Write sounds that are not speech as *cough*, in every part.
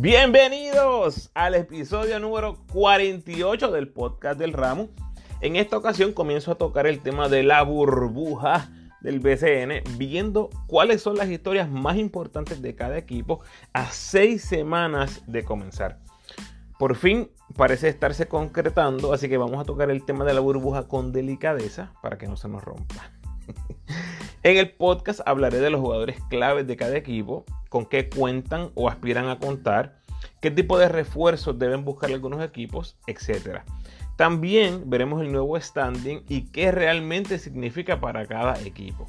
Bienvenidos al episodio número 48 del podcast del ramo. En esta ocasión comienzo a tocar el tema de la burbuja del BCN, viendo cuáles son las historias más importantes de cada equipo a seis semanas de comenzar. Por fin parece estarse concretando, así que vamos a tocar el tema de la burbuja con delicadeza para que no se nos rompa. *laughs* en el podcast hablaré de los jugadores claves de cada equipo, con qué cuentan o aspiran a contar, qué tipo de refuerzos deben buscar algunos equipos, etc. También veremos el nuevo standing y qué realmente significa para cada equipo.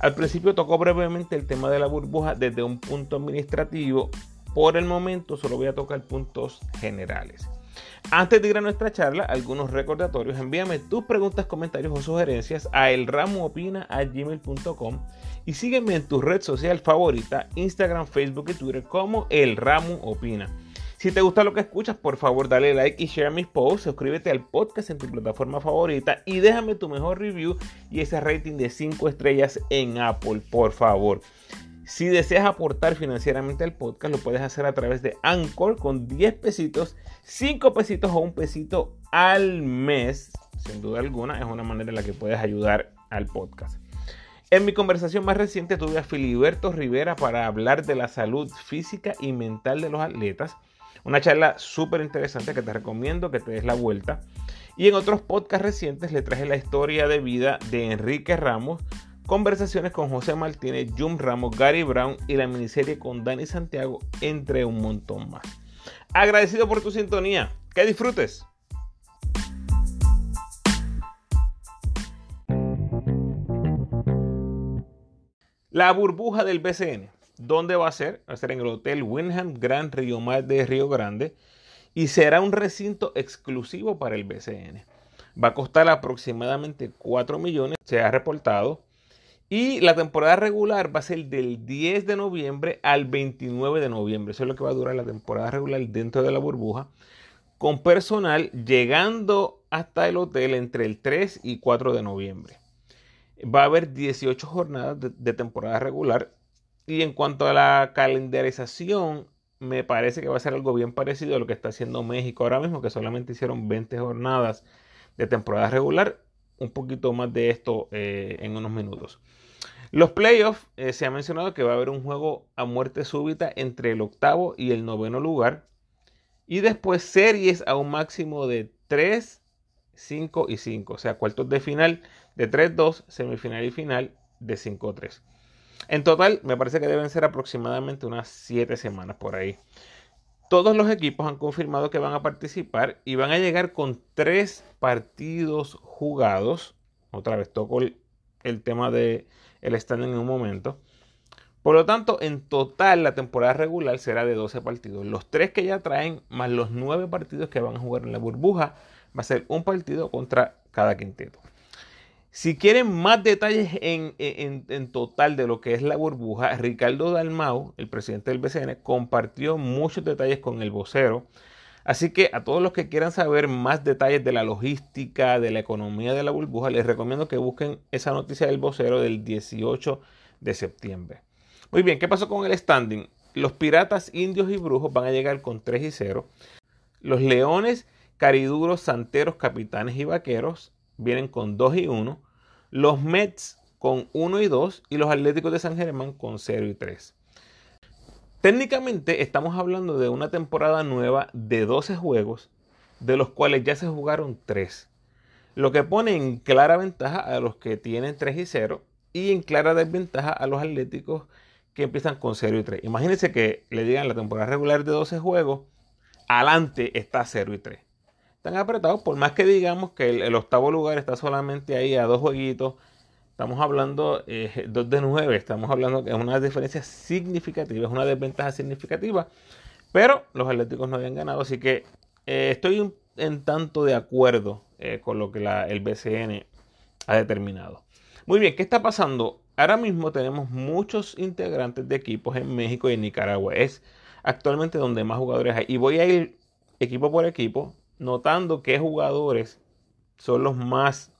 Al principio tocó brevemente el tema de la burbuja desde un punto administrativo. Por el momento solo voy a tocar puntos generales. Antes de ir a nuestra charla, algunos recordatorios. Envíame tus preguntas, comentarios o sugerencias a elramuopina.gmail.com y sígueme en tu red social favorita, Instagram, Facebook y Twitter como El Ramu Opina. Si te gusta lo que escuchas, por favor dale like y share mis posts, suscríbete al podcast en tu plataforma favorita y déjame tu mejor review y ese rating de 5 estrellas en Apple, por favor. Si deseas aportar financieramente al podcast, lo puedes hacer a través de Anchor con 10 pesitos, 5 pesitos o un pesito al mes. Sin duda alguna, es una manera en la que puedes ayudar al podcast. En mi conversación más reciente tuve a Filiberto Rivera para hablar de la salud física y mental de los atletas. Una charla súper interesante que te recomiendo que te des la vuelta. Y en otros podcasts recientes le traje la historia de vida de Enrique Ramos, conversaciones con José Martínez, Jum Ramos, Gary Brown y la miniserie con Dani Santiago, entre un montón más. Agradecido por tu sintonía. Que disfrutes. La burbuja del BCN. ¿Dónde va a ser? Va a ser en el Hotel Wyndham Grand Rio Mar de Río Grande y será un recinto exclusivo para el BCN. Va a costar aproximadamente 4 millones, se ha reportado. Y la temporada regular va a ser del 10 de noviembre al 29 de noviembre. Eso es lo que va a durar la temporada regular dentro de la burbuja. Con personal llegando hasta el hotel entre el 3 y 4 de noviembre. Va a haber 18 jornadas de, temporada regular. Y en cuanto a la calendarización, me parece que va a ser algo bien parecido a lo que está haciendo México ahora mismo, que solamente hicieron 20 jornadas de temporada regular. Un poquito más de esto eh, en unos minutos. Los playoffs, eh, se ha mencionado que va a haber un juego a muerte súbita entre el octavo y el noveno lugar. Y después series a un máximo de 3, 5 y 5. O sea, cuartos de final de 3-2, semifinal y final de 5-3. En total, me parece que deben ser aproximadamente unas 7 semanas por ahí. Todos los equipos han confirmado que van a participar y van a llegar con 3 partidos jugados. Otra vez toco el, el tema de el standing en un momento. Por lo tanto, en total la temporada regular será de 12 partidos. Los 3 que ya traen, más los 9 partidos que van a jugar en la burbuja, va a ser un partido contra cada quinteto. Si quieren más detalles en, en, total de lo que es la burbuja, Ricardo Dalmau, el presidente del BCN, compartió muchos detalles con el vocero Así que a todos los que quieran saber más detalles de la logística, de la economía de la burbuja, les recomiendo que busquen esa noticia del vocero del 18 de septiembre. Muy bien, ¿qué pasó con el standing? Los piratas indios y brujos van a llegar con 3 y 0. Los leones, cariduros, santeros, capitanes y vaqueros vienen con 2 y 1. Los Mets con 1 y 2 y los Atléticos de San Germán con 0 y 3. Técnicamente estamos hablando de una temporada nueva de 12 juegos, de los cuales ya se jugaron 3. Lo que pone en clara ventaja a los que tienen 3 y 0 y en clara desventaja a los atléticos que empiezan con 0 y 3. Imagínense que le digan la temporada regular de 12 juegos, adelante está 0 y 3. Están apretados, por más que digamos que el, octavo lugar está solamente ahí a dos jueguitos Estamos hablando eh, 2 de 9, estamos hablando que es una diferencia significativa, es una desventaja significativa, pero los Atléticos no habían ganado, así que eh, estoy en tanto de acuerdo eh, con lo que el BCN ha determinado. Muy bien, ¿qué está pasando? Ahora mismo tenemos muchos integrantes de equipos en México y en Nicaragua. Es actualmente donde más jugadores hay. Y voy a ir equipo por equipo, notando qué jugadores son los más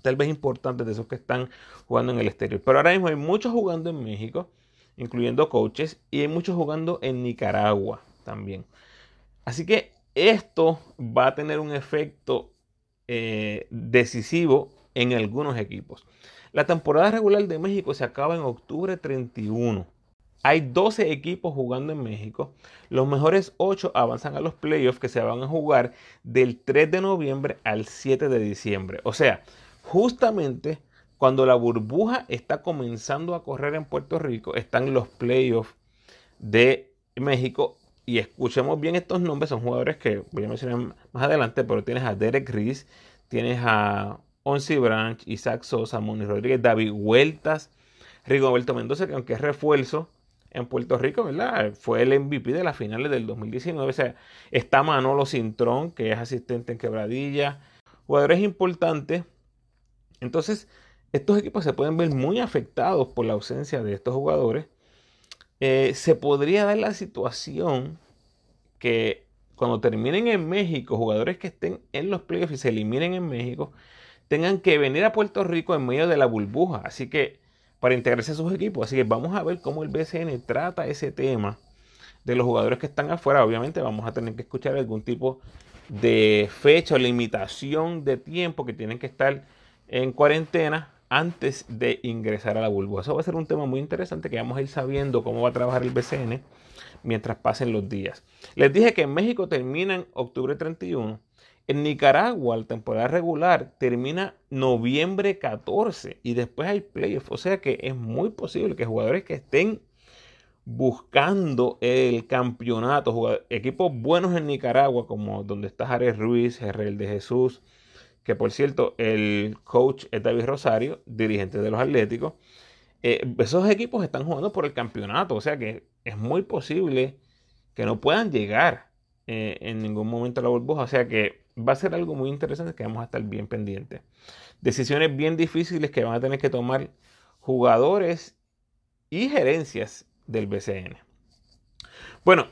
tal vez importantes de esos que están jugando en el exterior. Pero ahora mismo hay muchos jugando en México, incluyendo coaches, y hay muchos jugando en Nicaragua. también. Así que esto va a tener un efecto eh, decisivo en algunos equipos. La temporada regular de México se acaba en octubre 31. Hay 12 equipos jugando en México. Los mejores 8 avanzan a los playoffs que se van a jugar del 3 de noviembre al 7 de diciembre. O sea, justamente cuando la burbuja está comenzando a correr en Puerto Rico, están los playoffs de México. Y escuchemos bien estos nombres, son jugadores que voy a mencionar más adelante, pero tienes a Derek Reese, tienes a Onsi Branch, Isaac Sosa, Moni Rodríguez, David Hueltas, Rigoberto Mendoza, que aunque es refuerzo en Puerto Rico, ¿verdad? Fue el MVP de las finales del 2019. O sea, está Manolo Cintrón, que es asistente en quebradilla. Jugadores importantes. Entonces, estos equipos se pueden ver muy afectados por la ausencia de estos jugadores. Eh, se podría dar la situación que cuando terminen en México, jugadores que estén en los playoffs y se eliminen en México, tengan que venir a Puerto Rico en medio de la burbuja. Así que para integrarse a sus equipos. Así que vamos a ver cómo el BCN trata ese tema de los jugadores que están afuera. Obviamente vamos a tener que escuchar algún tipo de fecha o limitación de tiempo que tienen que estar en cuarentena antes de ingresar a la burbuja. Eso va a ser un tema muy interesante que vamos a ir sabiendo cómo va a trabajar el BCN mientras pasen los días. Les dije que en México termina en octubre 31 en Nicaragua, la temporada regular termina noviembre 14 y después hay playoffs. O sea que es muy posible que jugadores que estén buscando el campeonato, equipos buenos en Nicaragua, como donde está Jared Ruiz, Gerrel de Jesús, que por cierto, el coach es David Rosario, dirigente de los Atléticos. Eh, esos equipos están jugando por el campeonato, o sea que es muy posible que no puedan llegar eh, en ningún momento a la burbuja. O sea que va a ser algo muy interesante que vamos a estar bien pendientes. Decisiones bien difíciles que van a tener que tomar jugadores y gerencias del BCN. Bueno,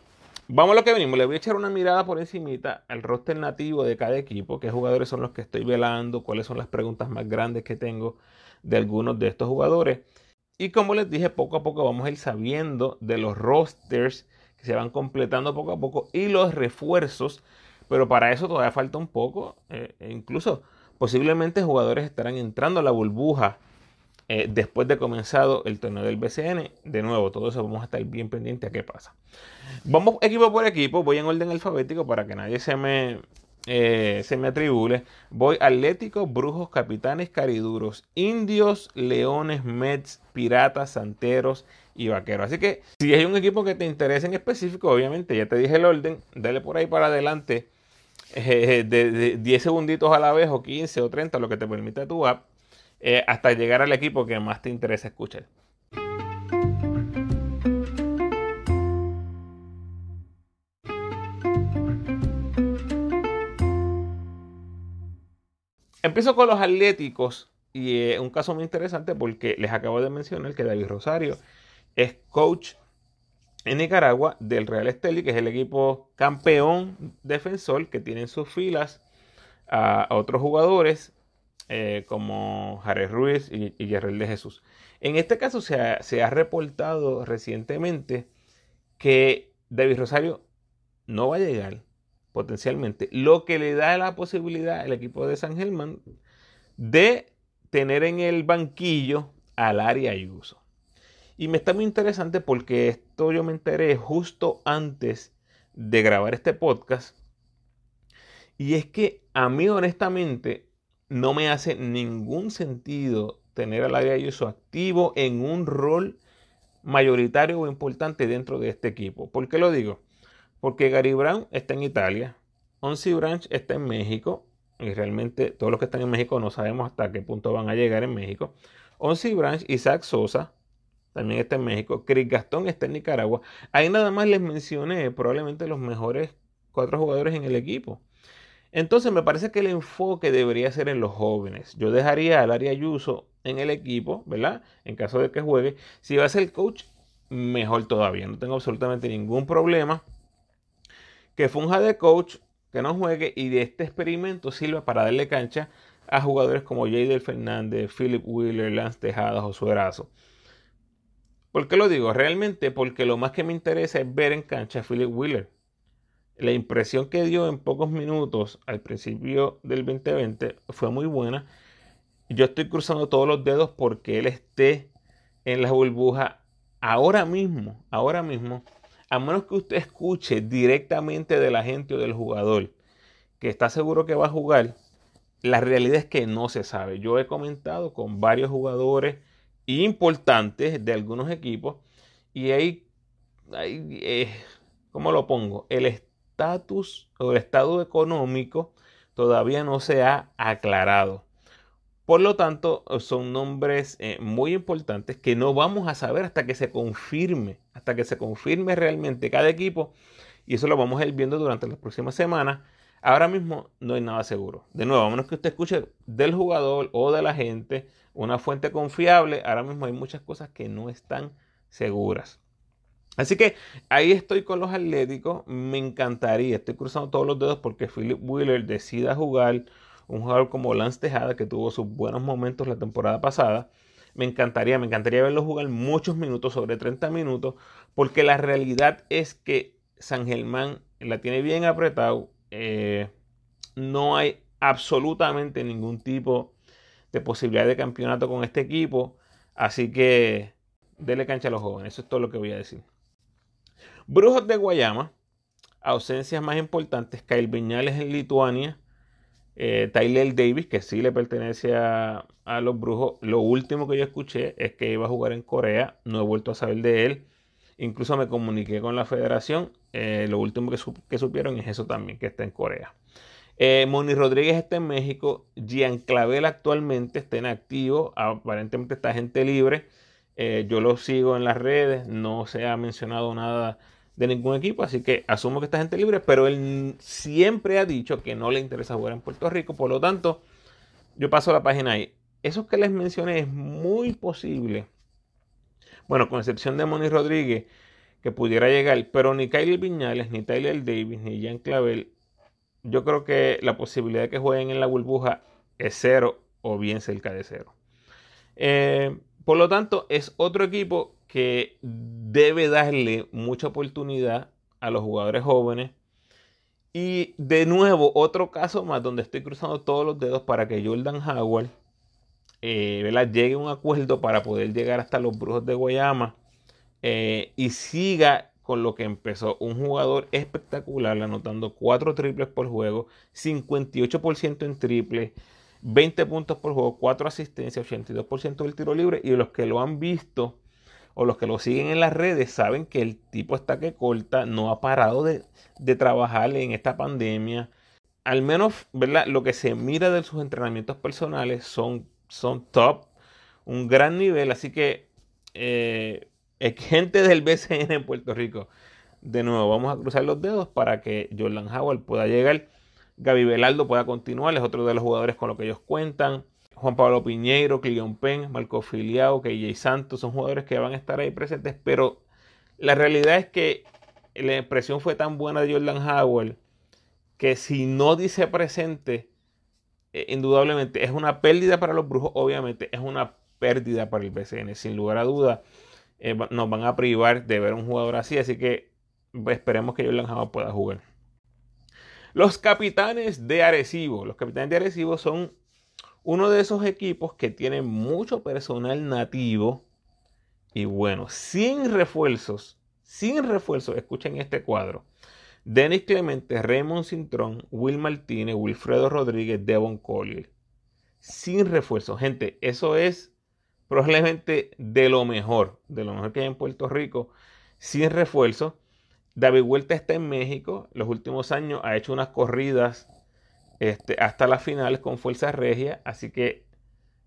vamos a lo que venimos. Le voy a echar una mirada por encimita al roster nativo de cada equipo, qué jugadores son los que estoy velando, cuáles son las preguntas más grandes que tengo de algunos de estos jugadores. Y como les dije, poco a poco vamos a ir sabiendo de los rosters que se van completando poco a poco y los refuerzos pero para eso todavía falta un poco. Eh, e incluso posiblemente jugadores estarán entrando a la burbuja eh, después de comenzado el torneo del BCN. De nuevo, todo eso vamos a estar bien pendientes a qué pasa. Vamos equipo por equipo. Voy en orden alfabético para que nadie se me, eh, se me atribule. Voy Atlético, Brujos, Capitanes, Cariduros, Indios, Leones, Mets, Piratas, Santeros y Vaqueros. Así que si hay un equipo que te interesa en específico, obviamente ya te dije el orden, dale por ahí para adelante eh, de, 10 segunditos a la vez o 15 o 30, lo que te permite tu app, eh, hasta llegar al equipo que más te interesa escuchar. Empiezo con los atléticos y es un caso muy interesante porque les acabo de mencionar que David Rosario es coach en Nicaragua del Real Esteli, que es el equipo campeón defensor que tiene en sus filas a, otros jugadores eh, como Jared Ruiz y, y de Jesús. En este caso se ha, reportado recientemente que David Rosario no va a llegar potencialmente, lo que le da la posibilidad al equipo de San Germán de tener en el banquillo al área Ayuso. Y me está muy interesante porque esto yo me enteré justo antes de grabar este podcast. Y es que a mí honestamente no me hace ningún sentido tener al área de activo en un rol mayoritario o importante dentro de este equipo. ¿Por qué lo digo? Porque Gary Brown está en Italia, Onsi Branch está en México, y realmente todos los que están en México no sabemos hasta qué punto van a llegar en México. Onsi Branch, Isaac Sosa, también está en México. Chris Gastón está en Nicaragua. Ahí nada más les mencioné probablemente los mejores cuatro jugadores en el equipo. Entonces me parece que el enfoque debería ser en los jóvenes. Yo dejaría al área Ayuso en el equipo, ¿verdad? En caso de que juegue. Si va a ser el coach, mejor todavía. No tengo absolutamente ningún problema. Que funja de coach, que no juegue y de este experimento sirva para darle cancha a jugadores como Jadel Fernández, Philip Wheeler, Lance Tejada, Josué Erazo. ¿Por qué lo digo? Realmente porque lo más que me interesa es ver en cancha a Philip Wheeler. La impresión que dio en pocos minutos al principio del 2020 fue muy buena. Yo estoy cruzando todos los dedos porque él esté en la burbuja ahora mismo, ahora mismo, a menos que usted escuche directamente de la gente o del jugador que está seguro que va a jugar, la realidad es que no se sabe. Yo he comentado con varios jugadores importantes de algunos equipos y hay, hay eh, ¿cómo lo pongo? El estatus o el estado económico todavía no se ha aclarado. Por lo tanto, son nombres eh, muy importantes que no vamos a saber hasta que se confirme, hasta que se confirme realmente cada equipo. Y eso lo vamos a ir viendo durante las próximas semanas. Ahora mismo no hay nada seguro. De nuevo, a menos que usted escuche del jugador o de la gente una fuente confiable, ahora mismo hay muchas cosas que no están seguras. Así que ahí estoy con los atléticos. Me encantaría, estoy cruzando todos los dedos porque Philip Wheeler decida jugar un jugador como Lance Tejada, que tuvo sus buenos momentos la temporada pasada. Me encantaría, me encantaría verlo jugar muchos minutos, sobre 30 minutos, porque la realidad es que San Germán la tiene bien apretado. Eh, no hay absolutamente ningún tipo de posibilidad de campeonato con este equipo. Así que dele cancha a los jóvenes. Eso es todo lo que voy a decir. Brujos de Guayama. Ausencias más importantes. Kyle Viñales en Lituania. Eh, Tyler Davis, que sí le pertenece a, los brujos. Lo último que yo escuché es que iba a jugar en Corea. No he vuelto a saber de él. Incluso me comuniqué con la federación. Eh, lo último que, supieron es eso también, que está en Corea. Eh, Moni Rodríguez está en México. Gian Clavel actualmente está en activo. Aparentemente está gente libre. yo lo sigo en las redes. No se ha mencionado nada de ningún equipo, así que asumo que esta gente libre, pero él siempre ha dicho que no le interesa jugar en Puerto Rico, por lo tanto, yo paso la página ahí. Eso que les mencioné es muy posible, bueno, con excepción de Moni Rodríguez, que pudiera llegar, pero ni Kyle Viñales, ni Tyler Davis, ni Jan Clavel, yo creo que la posibilidad de que jueguen en la burbuja es cero o bien cerca de cero. Eh, por lo tanto, es otro equipo que debe darle mucha oportunidad a los jugadores jóvenes. Y de nuevo, otro caso más donde estoy cruzando todos los dedos para que Jordan Howard eh, llegue a un acuerdo para poder llegar hasta los Brujos de Guayama eh, y siga con lo que empezó. Un jugador espectacular, anotando 4 triples por juego, 58% en triple, 20 puntos por juego, 4 asistencias, 82% del tiro libre. Y los que lo han visto o los que lo siguen en las redes saben que el tipo está que corta, no ha parado de, trabajar en esta pandemia. Al menos, ¿verdad? Lo que se mira de sus entrenamientos personales son, son top, un gran nivel. Así que, eh, *laughs* gente del BCN en Puerto Rico, de nuevo, vamos a cruzar los dedos para que Jordan Howard pueda llegar. Gaby Velardo pueda continuar, es otro de los jugadores con los que ellos cuentan. Juan Pablo Piñeiro, Cleon Penn, Marco Filiao, KJ Santos, son jugadores que van a estar ahí presentes, pero la realidad es que la impresión fue tan buena de Jordan Howard que si no dice presente, eh, indudablemente es una pérdida para los brujos, obviamente es una pérdida para el BCN, sin lugar a duda. Eh, nos van a privar de ver un jugador así, así que esperemos que Jordan Howard pueda jugar. Los capitanes de Arecibo. Los capitanes de Arecibo son uno de esos equipos que tiene mucho personal nativo y bueno, sin refuerzos, sin refuerzos, escuchen este cuadro. Denis Clemente, Raymond Cintrón, Will Martínez, Wilfredo Rodríguez, Devon Collier. Sin refuerzos. Gente, eso es probablemente de lo mejor, de lo mejor que hay en Puerto Rico, sin refuerzo. David Huerta está en México. Los últimos años ha hecho unas corridas este, hasta las finales con Fuerza Regia, así que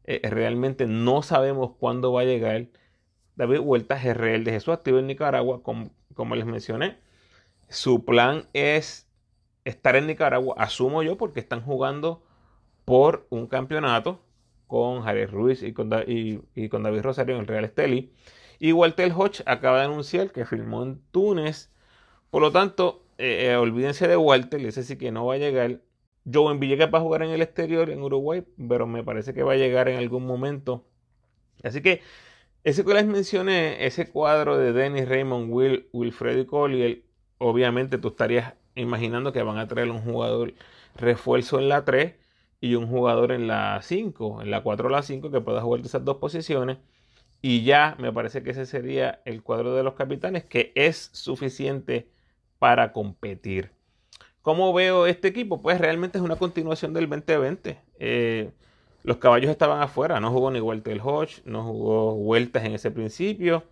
eh, realmente no sabemos cuándo va a llegar. David Huerta GRL de Jesús activo en Nicaragua, como, como, les mencioné. Su plan es estar en Nicaragua, asumo yo, porque están jugando por un campeonato con Javier Ruiz y con, y, con David Rosario en el Real Esteli. Y Walter Hodge acaba de anunciar que firmó en Túnez. Por lo tanto, eh, eh, olvídense de Walter, ese sí que no va a llegar. Joe Villegas va a jugar en el exterior, en Uruguay, pero me parece que va a llegar en algún momento. Así que ese que les mencioné, ese cuadro de Dennis Raymond, Will, Wilfredo y Collier, obviamente tú estarías imaginando que van a traer un jugador refuerzo en la 3 y un jugador en la 5, en la 4 o la 5 que pueda jugar esas dos posiciones. Y ya me parece que ese sería el cuadro de los capitanes, que es suficiente para competir. ¿Cómo veo este equipo? Pues realmente es una continuación del 2020. Eh, los caballos estaban afuera, no jugó ni Walter Hodge, no jugó vueltas en ese principio.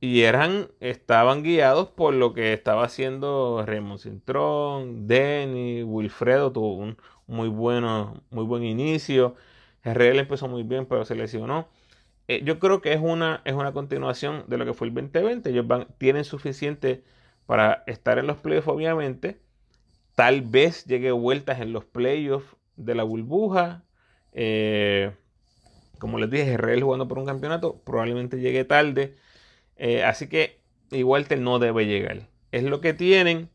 Y eran, estaban guiados por lo que estaba haciendo Raymond Cintrón, Denny, Wilfredo tuvo un muy, bueno, muy buen inicio. Herrera empezó muy bien, pero se lesionó. Eh, yo creo que es una, es una continuación de lo que fue el 2020. Ellos tienen suficiente para estar en los playoffs, obviamente. Tal vez llegue vueltas en los playoffs de la burbuja. Eh, como les dije, Herrera jugando por un campeonato, probablemente llegue tarde. Eh, así que igual que no debe llegar. Es lo que tienen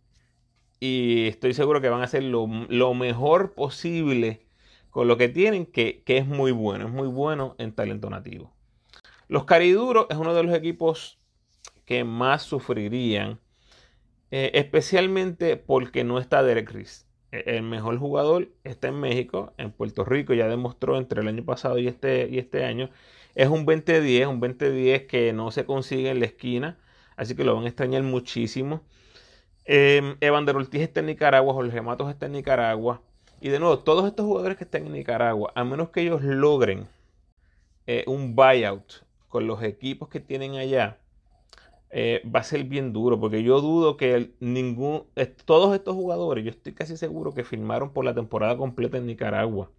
y estoy seguro que van a hacer lo, mejor posible con lo que tienen, que, es muy bueno, es muy bueno en talento nativo. Los Cariduros es uno de los equipos que más sufrirían, eh, especialmente porque no está Derek Riz. E, el mejor jugador está en México, en Puerto Rico, ya demostró entre el año pasado y este, y este año es un 2010, un 2010 que no se consigue en la esquina, así que lo van a extrañar muchísimo. Eh, Evander Ortiz está en Nicaragua, Jorge Matos está en Nicaragua. Y de nuevo, todos estos jugadores que están en Nicaragua, a menos que ellos logren eh, un buyout con los equipos que tienen allá, eh, va a ser bien duro, porque yo dudo que ningún, todos estos jugadores, yo estoy casi seguro que firmaron por la temporada completa en Nicaragua.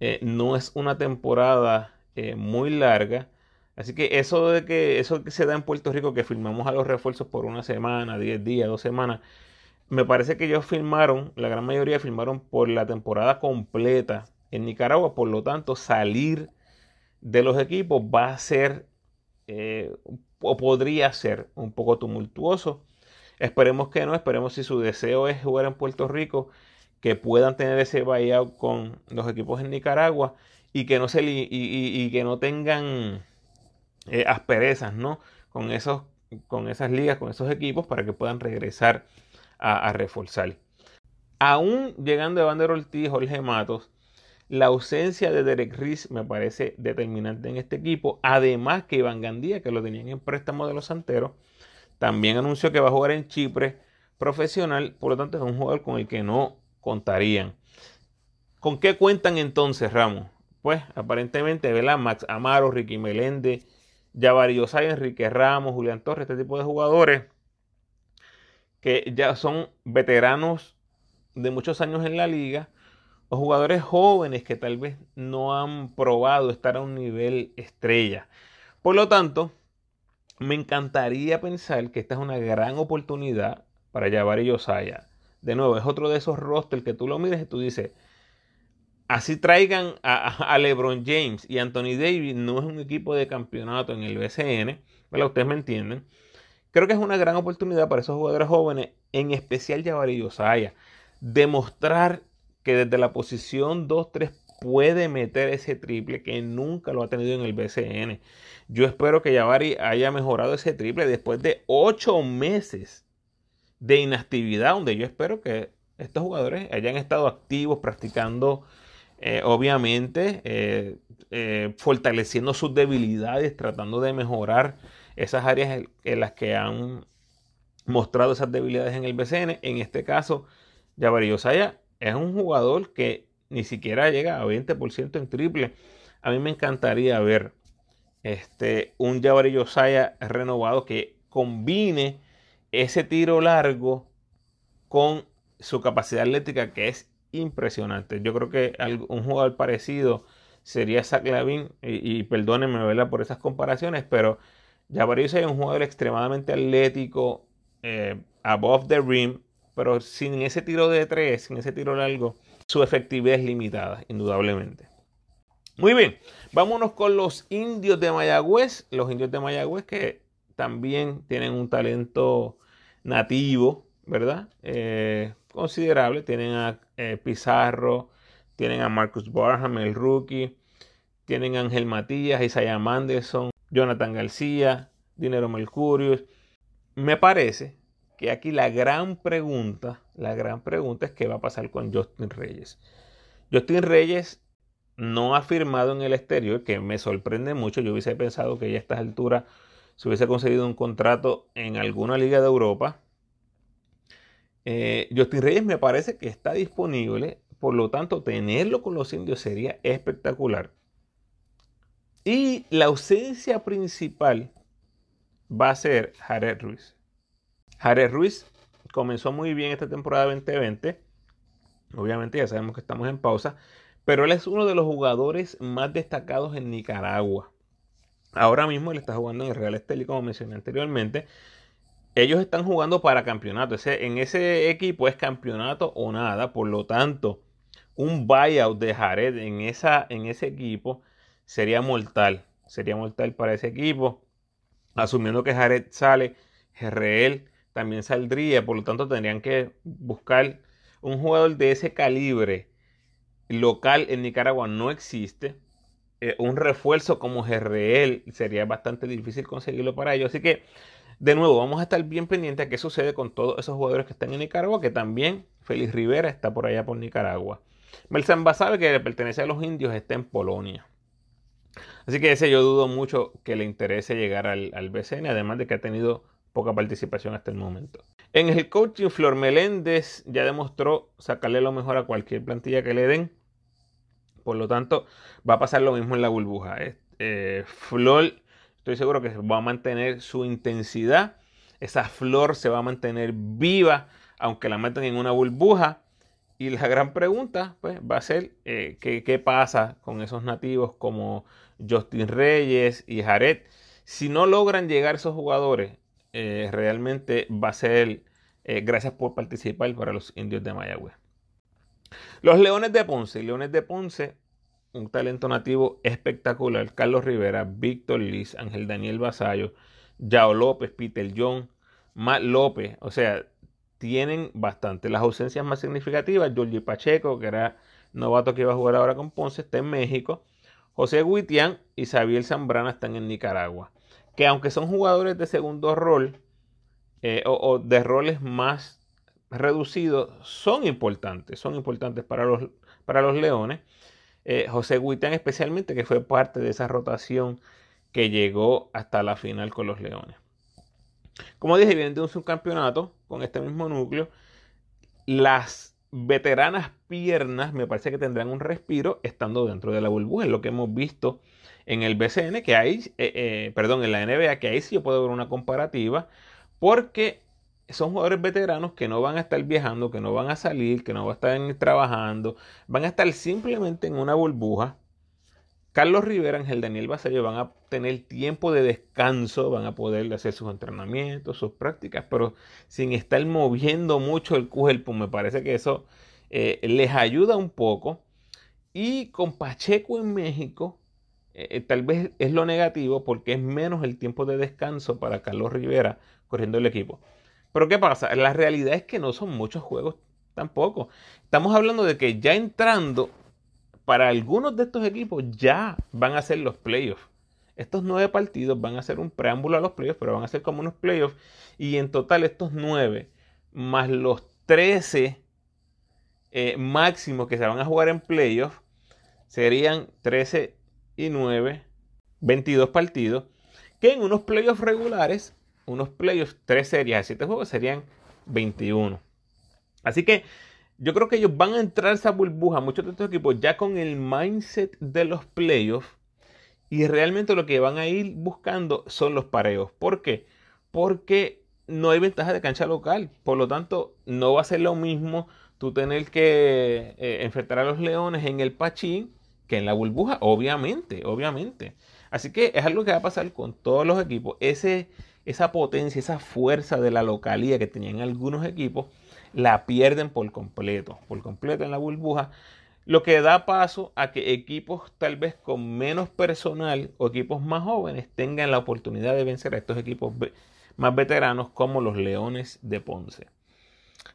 Eh, no es una temporada eh, muy larga. Así que eso de que eso que se da en Puerto Rico, que firmamos a los refuerzos por una semana, 10 días, dos semanas, me parece que ellos firmaron, la gran mayoría firmaron por la temporada completa en Nicaragua, por lo tanto salir de los equipos va a ser o podría ser un poco tumultuoso. Esperemos que no, esperemos si su deseo es jugar en Puerto Rico, que puedan tener ese buyout con los equipos en Nicaragua y que no, se y, que no tengan eh, asperezas ¿no? Con, esos, con esas ligas, con esos equipos, para que puedan regresar a, reforzar. Aún llegando Evander Ortiz, Jorge Matos, la ausencia de Derek Riz me parece determinante en este equipo. Además que Iván Gandía, que lo tenían en préstamo de los Santeros, también anunció que va a jugar en Chipre profesional. Por lo tanto, es un jugador con el que no contarían. ¿Con qué cuentan entonces, Ramos? pues aparentemente, ¿verdad? Max Amaro, Ricky Melende, Jabari Yosay, Enrique Ramos, Julián Torres, este tipo de jugadores que ya son veteranos de muchos años en la liga, o jugadores jóvenes que tal vez no han probado estar a un nivel estrella. Por lo tanto, me encantaría pensar que esta es una gran oportunidad para Jabari Yosaya. De nuevo, es otro de esos rosters que tú lo mires y tú dices, así traigan a, LeBron James y Anthony Davis, no es un equipo de campeonato en el BCN, ¿verdad? Ustedes me entienden. Creo que es una gran oportunidad para esos jugadores jóvenes, en especial Jabari Osaya, demostrar que desde la posición 2-3 puede meter ese triple que nunca lo ha tenido en el BCN. Yo espero que Jabari haya mejorado ese triple después de 8 meses de inactividad, donde yo espero que estos jugadores hayan estado activos, practicando eh, obviamente eh, eh, fortaleciendo sus debilidades, tratando de mejorar esas áreas en, las que han mostrado esas debilidades en el BCN. En este caso, Jabari Osaya es un jugador que ni siquiera llega a 20% en triple. A mí me encantaría ver este, un Jabari Osaya renovado que combine ese tiro largo con su capacidad atlética que es impresionante. Yo creo que un jugador parecido sería Zach Lavin, y, perdónenme ¿verdad? por esas comparaciones, pero Jabari es un jugador extremadamente atlético, eh, above the rim, pero sin ese tiro de tres, sin ese tiro largo, su efectividad es limitada, indudablemente. Muy bien, vámonos con los indios de Mayagüez. Los indios de Mayagüez que también tienen un talento nativo, ¿verdad? Eh, considerable. Tienen a eh, Pizarro, tienen a Marcus Barham, el rookie, tienen a Ángel Matías, Isaiah Manderson, Jonathan García, Dinero Mercurius. Me parece que aquí la gran pregunta, la gran pregunta es qué va a pasar con Justin Reyes. Justin Reyes no ha firmado en el exterior, que me sorprende mucho. Yo hubiese pensado que ya a estas alturas se hubiese conseguido un contrato en alguna liga de Europa. Eh, Justin Reyes me parece que está disponible, por lo tanto, tenerlo con los indios sería espectacular. Y la ausencia principal va a ser Jared Ruiz. Jared Ruiz comenzó muy bien esta temporada 2020. Obviamente ya sabemos que estamos en pausa, pero él es uno de los jugadores más destacados en Nicaragua. Ahora mismo él está jugando en el Real Estelí, como mencioné anteriormente. Ellos están jugando para campeonato. en ese equipo es campeonato o nada. Por lo tanto, un buyout de Jared en, esa, en ese equipo sería mortal. Sería mortal para ese equipo. Asumiendo que Jared sale, GRL también saldría. Por lo tanto, tendrían que buscar un jugador de ese calibre local en Nicaragua. No existe. Eh, un refuerzo como GRL sería bastante difícil conseguirlo para ellos. Así que, de nuevo, vamos a estar bien pendientes a qué sucede con todos esos jugadores que están en Nicaragua, que también Félix Rivera está por allá por Nicaragua. Melsan sabe que pertenece a los indios, está en Polonia. Así que ese yo dudo mucho que le interese llegar al, al BCN, además de que ha tenido poca participación hasta el momento. En el coaching, Flor Meléndez ya demostró sacarle lo mejor a cualquier plantilla que le den. Por lo tanto, va a pasar lo mismo en la burbuja. Eh, flor, estoy seguro que va a mantener su intensidad. Esa flor se va a mantener viva, aunque la metan en una burbuja. Y la gran pregunta pues, va a ser eh, ¿qué, pasa con esos nativos como Justin Reyes y Jared. Si no logran llegar esos jugadores, eh, realmente va a ser gracias por participar para los indios de Mayagüez. Los Leones de Ponce. Leones de Ponce, un talento nativo espectacular. Carlos Rivera, Víctor Liz, Ángel Daniel Basayo, Yao López, Peter John, Matt López. O sea, tienen bastante. Las ausencias más significativas, Jorge Pacheco, que era novato que iba a jugar ahora con Ponce, está en México. José Guitián y Xavier Zambrana están en Nicaragua. Que aunque son jugadores de segundo rol eh, o de roles más reducidos son importantes, son importantes para los, para los Leones. Eh, José Guitán especialmente, que fue parte de esa rotación que llegó hasta la final con los Leones. Como dije, vienen de un subcampeonato con este mismo núcleo. Las veteranas piernas me parece que tendrán un respiro estando dentro de la burbuja. Es lo que hemos visto en el BCN, que hay, eh, eh, perdón, en la NBA, que ahí sí yo puedo ver una comparativa, porque son jugadores veteranos que no van a estar viajando, que no van a salir, que no van a estar trabajando, van a estar simplemente en una burbuja. Carlos Rivera, Ángel Daniel Basayo van a tener tiempo de descanso, van a poder hacer sus entrenamientos, sus prácticas, pero sin estar moviendo mucho el cuerpo, me parece que eso eh, les ayuda un poco. Y con Pacheco en México, eh, eh, tal vez es lo negativo porque es menos el tiempo de descanso para Carlos Rivera corriendo el equipo. Pero ¿qué pasa? La realidad es que no son muchos juegos tampoco. Estamos hablando de que ya entrando, para algunos de estos equipos ya van a ser los playoffs. Estos nueve partidos van a ser un preámbulo a los playoffs, pero van a ser como unos playoffs. Y en total estos nueve, más los trece eh, máximos que se van a jugar en playoffs, serían 13 y 9, 22 partidos, que en unos playoffs regulares unos playoffs, tres series de siete juegos serían 21. Así que yo creo que ellos van a entrar esa burbuja, muchos de estos equipos, ya con el mindset de los playoffs. Y realmente lo que van a ir buscando son los pareos. ¿Por qué? Porque no hay ventaja de cancha local. Por lo tanto, no va a ser lo mismo tú tener que eh, enfrentar a los leones en el Pachín que en la burbuja. Obviamente, obviamente. Así que es algo que va a pasar con todos los equipos. Ese esa potencia, esa fuerza de la localidad que tenían algunos equipos, la pierden por completo, por completo en la burbuja, lo que da paso a que equipos tal vez con menos personal o equipos más jóvenes tengan la oportunidad de vencer a estos equipos más veteranos como los Leones de Ponce.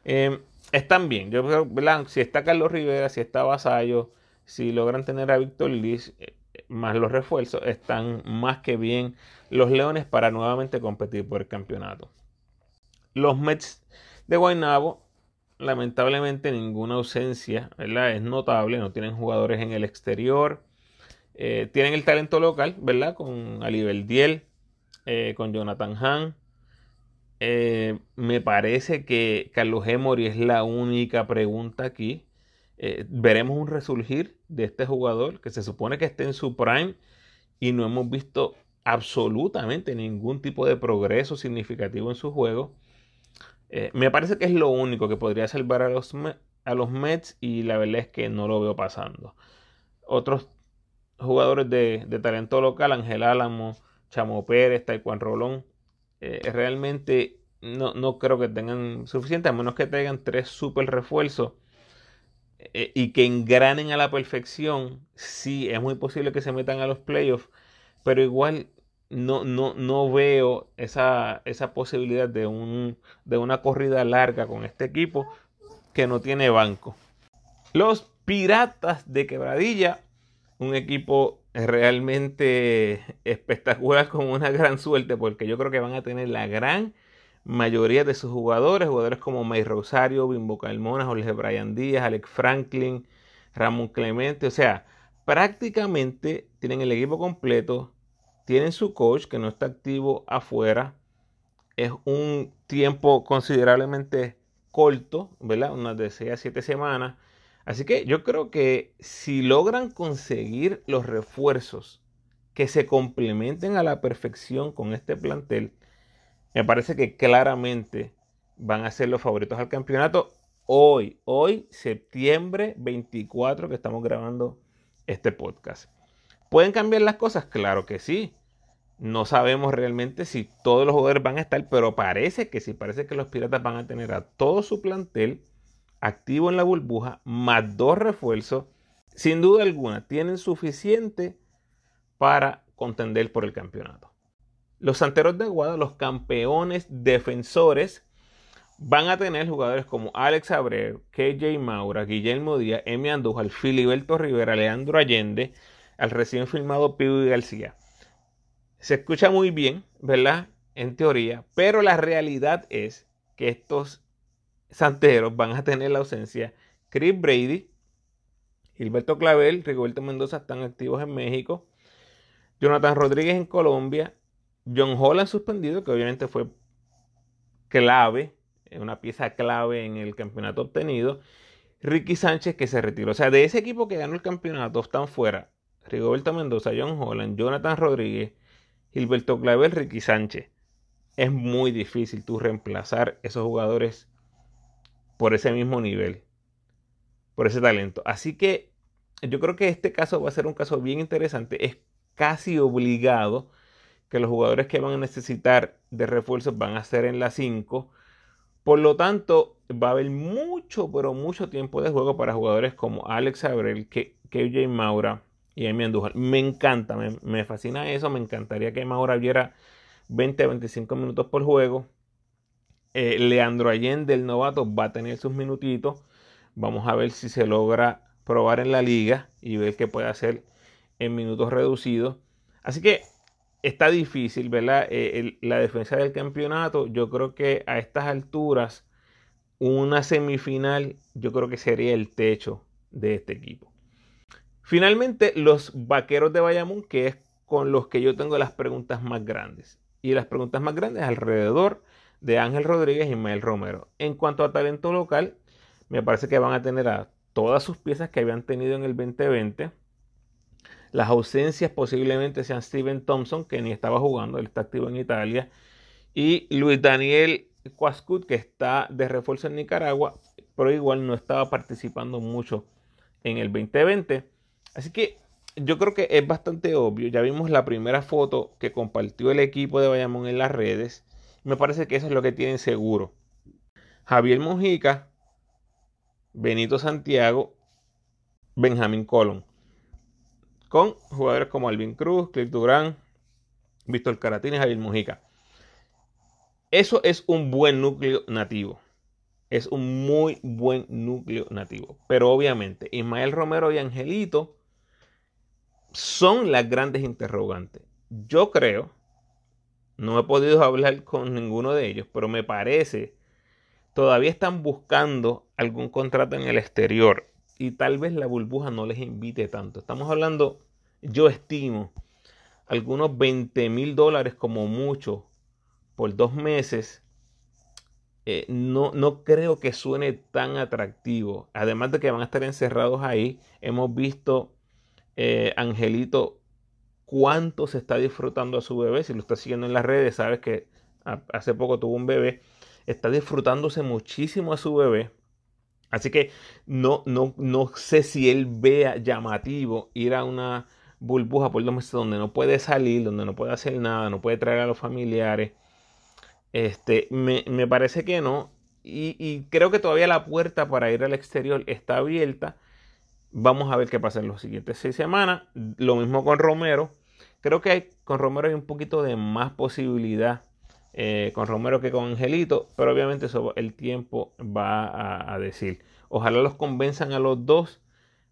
Em, están bien, yo creo, si está Carlos Rivera, si está Vasallo, si logran tener a Víctor Liz, eh, más los refuerzos, están más que bien los Leones para nuevamente competir por el campeonato. Los Mets de Guaynabo, lamentablemente ninguna ausencia, ¿verdad? Es notable, no tienen jugadores en el exterior. Eh, tienen el talento local, ¿verdad? Con Alibel Diel, eh, con Jonathan Hahn. Eh, me parece que Carlos Emory es la única pregunta aquí. Veremos un resurgir de este jugador que se supone que esté en su prime y no hemos visto absolutamente ningún tipo de progreso significativo en su juego. me parece que es lo único que podría salvar a los, a los Mets y la verdad es que no lo veo pasando. Otros jugadores de, talento local, Ángel Álamo, Chamo Pérez, Taekwondo Rolón, eh, realmente no, no, creo que tengan suficiente, a menos que tengan tres super refuerzos eh, y que engranen a la perfección. Sí, es muy posible que se metan a los playoffs, pero igual no, no, no veo esa, esa posibilidad de, un, de una corrida larga con este equipo que no tiene banco. Los Piratas de Quebradilla un equipo realmente espectacular *laughs* con una gran suerte porque yo creo que van a tener la gran mayoría de sus jugadores, jugadores como May Rosario, Bimbo Calmona, Jorge Brian Díaz, Alex Franklin, Ramón Clemente, o sea, prácticamente tienen el equipo completo, tienen su coach que no está activo afuera, es un tiempo considerablemente corto, ¿verdad? Unas de 6 a 7 semanas. Así que yo creo que si logran conseguir los refuerzos que se complementen a la perfección con este plantel, me parece que claramente van a ser los favoritos al campeonato hoy, hoy, septiembre 24 que estamos grabando este podcast. ¿Pueden cambiar las cosas? Claro que sí. No sabemos realmente si todos los jugadores van a estar, pero parece que sí, parece que los piratas van a tener a todo su plantel activo en la burbuja, más dos refuerzos, sin duda alguna, tienen suficiente para contender por el campeonato. Los Santeros de Guada, los campeones defensores, van a tener jugadores como Alex Abreu, KJ Maura, Guillermo Díaz, Emi Andújar, Filiberto Rivera, Leandro Allende, al recién filmado Pibu García. Se escucha muy bien, ¿verdad? En teoría, pero la realidad es que estos santeros van a tener la ausencia Chris Brady, Gilberto Clavel, Rigoberto Mendoza están activos en México, Jonathan Rodríguez en Colombia, John Holland suspendido, que obviamente fue clave, una pieza clave en el campeonato obtenido, Ricky Sánchez que se retiró. O sea, de ese equipo que ganó el campeonato están fuera Rigoberto Mendoza, John Holland, Jonathan Rodríguez, Gilberto Clavel, Ricky Sánchez. Es muy difícil tú reemplazar esos jugadores por ese mismo nivel, por ese talento. Así que yo creo que este caso va a ser un caso bien interesante. Es casi obligado que los jugadores que van a necesitar de refuerzos van a ser en la 5. Por lo tanto, va a haber mucho, pero mucho tiempo de juego para jugadores como Alex Abrel, KJ Maura y Amy Andújar. Me encanta, me, me, fascina eso. Me encantaría que Maura viera 20 a 25 minutos por juego. Eh, Leandro Allende, el novato, va a tener sus minutitos. Vamos a ver si se logra probar en la liga y ver qué puede hacer en minutos reducidos. Así que está difícil, ¿verdad? Eh, la defensa del campeonato, yo creo que a estas alturas, una semifinal, yo creo que sería el techo de este equipo. Finalmente, los vaqueros de Bayamón, que es con los que yo tengo las preguntas más grandes. Y las preguntas más grandes alrededor de Ángel Rodríguez y Mel Romero. En cuanto a talento local, me parece que van a tener a todas sus piezas que habían tenido en el 2020. Las ausencias posiblemente sean Steven Thompson, que ni estaba jugando, él está activo en Italia, y Luis Daniel Quascut, que está de refuerzo en Nicaragua, pero igual no estaba participando mucho en el 2020. Así que yo creo que es bastante obvio. Ya vimos la primera foto que compartió el equipo de Bayamón en las redes. Me parece que eso es lo que tienen seguro. Javier Mujica, Benito Santiago, Benjamín Colón. Con jugadores como Alvin Cruz, Cliff Durán, Víctor Caratini Javier Mujica. Eso es un buen núcleo nativo. Es un muy buen núcleo nativo. Pero obviamente, Ismael Romero y Angelito son las grandes interrogantes. Yo creo No he podido hablar con ninguno de ellos, pero me parece todavía están buscando algún contrato en el exterior y tal vez la burbuja no les invite tanto. Estamos hablando, yo estimo, algunos 20 mil dólares como mucho por dos meses. Eh, no, no creo que suene tan atractivo. Además de que van a estar encerrados ahí, hemos visto eh, Angelito cuánto se está disfrutando a su bebé. Si lo está siguiendo en las redes, sabes que hace poco tuvo un bebé. Está disfrutándose muchísimo a su bebé. Así que no, no, no sé si él vea llamativo ir a una burbuja por dos meses donde no puede salir, donde no puede hacer nada, no puede traer a los familiares. Este, me, parece que no. Y, creo que todavía la puerta para ir al exterior está abierta. Vamos a ver qué pasa en las siguientes seis semanas. Lo mismo con Romero. Creo que con Romero hay un poquito de más posibilidad eh, con Romero que con Angelito, pero obviamente eso el tiempo va a, decir. Ojalá los convenzan a los dos,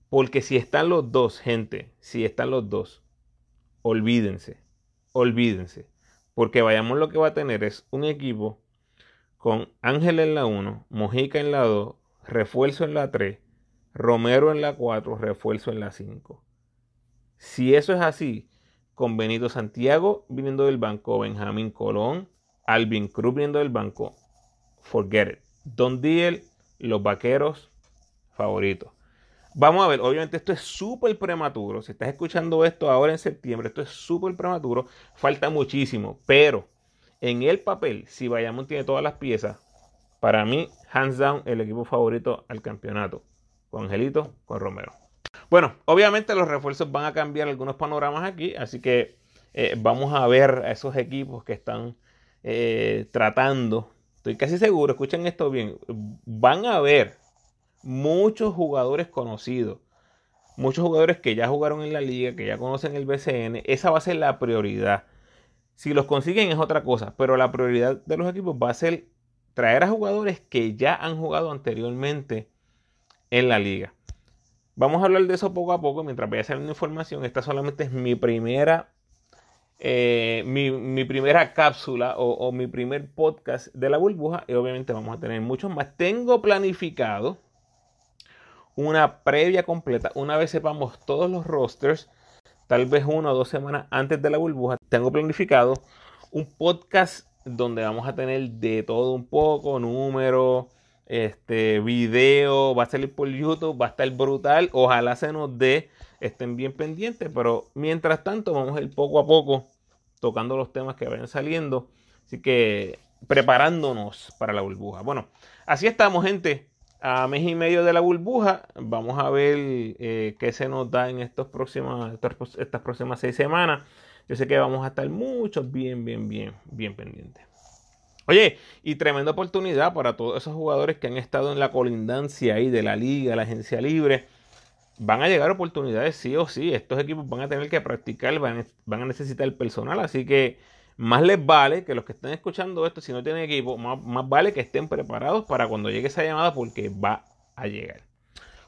porque si están los dos, gente, si están los dos, olvídense, olvídense, porque vayamos lo que va a tener es un equipo con Ángel en la 1, Mojica en la 2, refuerzo en la 3, Romero en la 4, refuerzo en la 5. Si eso es así, con Benito Santiago viniendo del banco, Benjamín Colón, Alvin Cruz viendo del banco, forget it. Don Deal, los vaqueros favoritos. Vamos a ver, obviamente esto es súper prematuro. Si estás escuchando esto ahora en septiembre, esto es súper prematuro. Falta muchísimo, pero en el papel, si Bayamón tiene todas las piezas, para mí, hands down, el equipo favorito al campeonato. Con Angelito, con Romero. Bueno, obviamente los refuerzos van a cambiar algunos panoramas aquí, así que eh, vamos a ver a esos equipos que están eh, tratando, estoy casi seguro, escuchen esto bien, van a ver muchos jugadores conocidos, muchos jugadores que ya jugaron en la liga, que ya conocen el BCN, esa va a ser la prioridad. Si los consiguen es otra cosa, pero la prioridad de los equipos va a ser traer a jugadores que ya han jugado anteriormente en la liga. Vamos a hablar de eso poco a poco mientras vaya saliendo información. Esta solamente es mi primera eh, mi, primera cápsula o, mi primer podcast de la burbuja y obviamente vamos a tener muchos más. Tengo planificado una previa completa una vez sepamos todos los rosters, tal vez una o dos semanas antes de la burbuja. Tengo planificado un podcast donde vamos a tener de todo un poco, números, este video, va a salir por YouTube, va a estar brutal. Ojalá se nos dé estén bien pendientes, pero mientras tanto vamos a ir poco a poco tocando los temas que vayan saliendo. Así que preparándonos para la burbuja. Bueno, así estamos, gente. A mes y medio de la burbuja. Vamos a ver eh, qué se nos da en estos próximos, estas próximas seis semanas. Yo sé que vamos a estar muchos bien, bien, bien, bien pendientes. Oye, y tremenda oportunidad para todos esos jugadores que han estado en la colindancia ahí de la liga, la agencia libre van a llegar oportunidades sí o sí. Estos equipos van a tener que practicar, van, a necesitar personal. Así que más les vale que los que estén escuchando esto, si no tienen equipo, más, más vale que estén preparados para cuando llegue esa llamada porque va a llegar.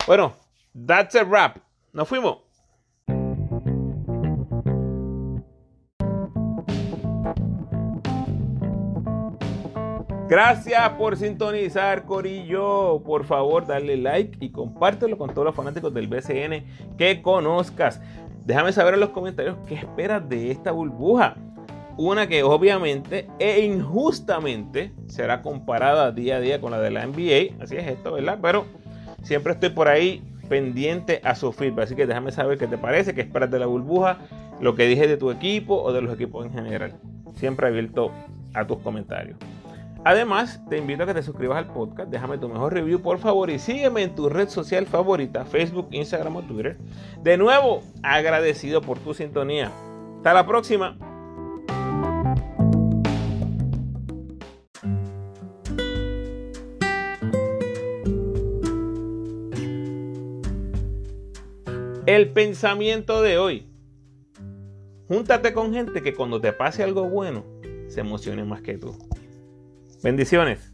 Bueno, that's a wrap. Nos fuimos. Gracias por sintonizar, Corillo. Por favor, dale like y compártelo con todos los fanáticos del BCN que conozcas. Déjame saber en los comentarios qué esperas de esta burbuja. Una que obviamente e injustamente será comparada día a día con la de la NBA. Así es esto, ¿verdad? Pero siempre estoy por ahí pendiente a su feedback. Así que déjame saber qué te parece, qué esperas de la burbuja, lo que dije de tu equipo o de los equipos en general. Siempre abierto a tus comentarios. Además, te invito a que te suscribas al podcast, déjame tu mejor review por favor y sígueme en tu red social favorita, Facebook, Instagram o Twitter. De nuevo, agradecido por tu sintonía. Hasta la próxima. El pensamiento de hoy. Júntate con gente que cuando te pase algo bueno se emocione más que tú. Bendiciones.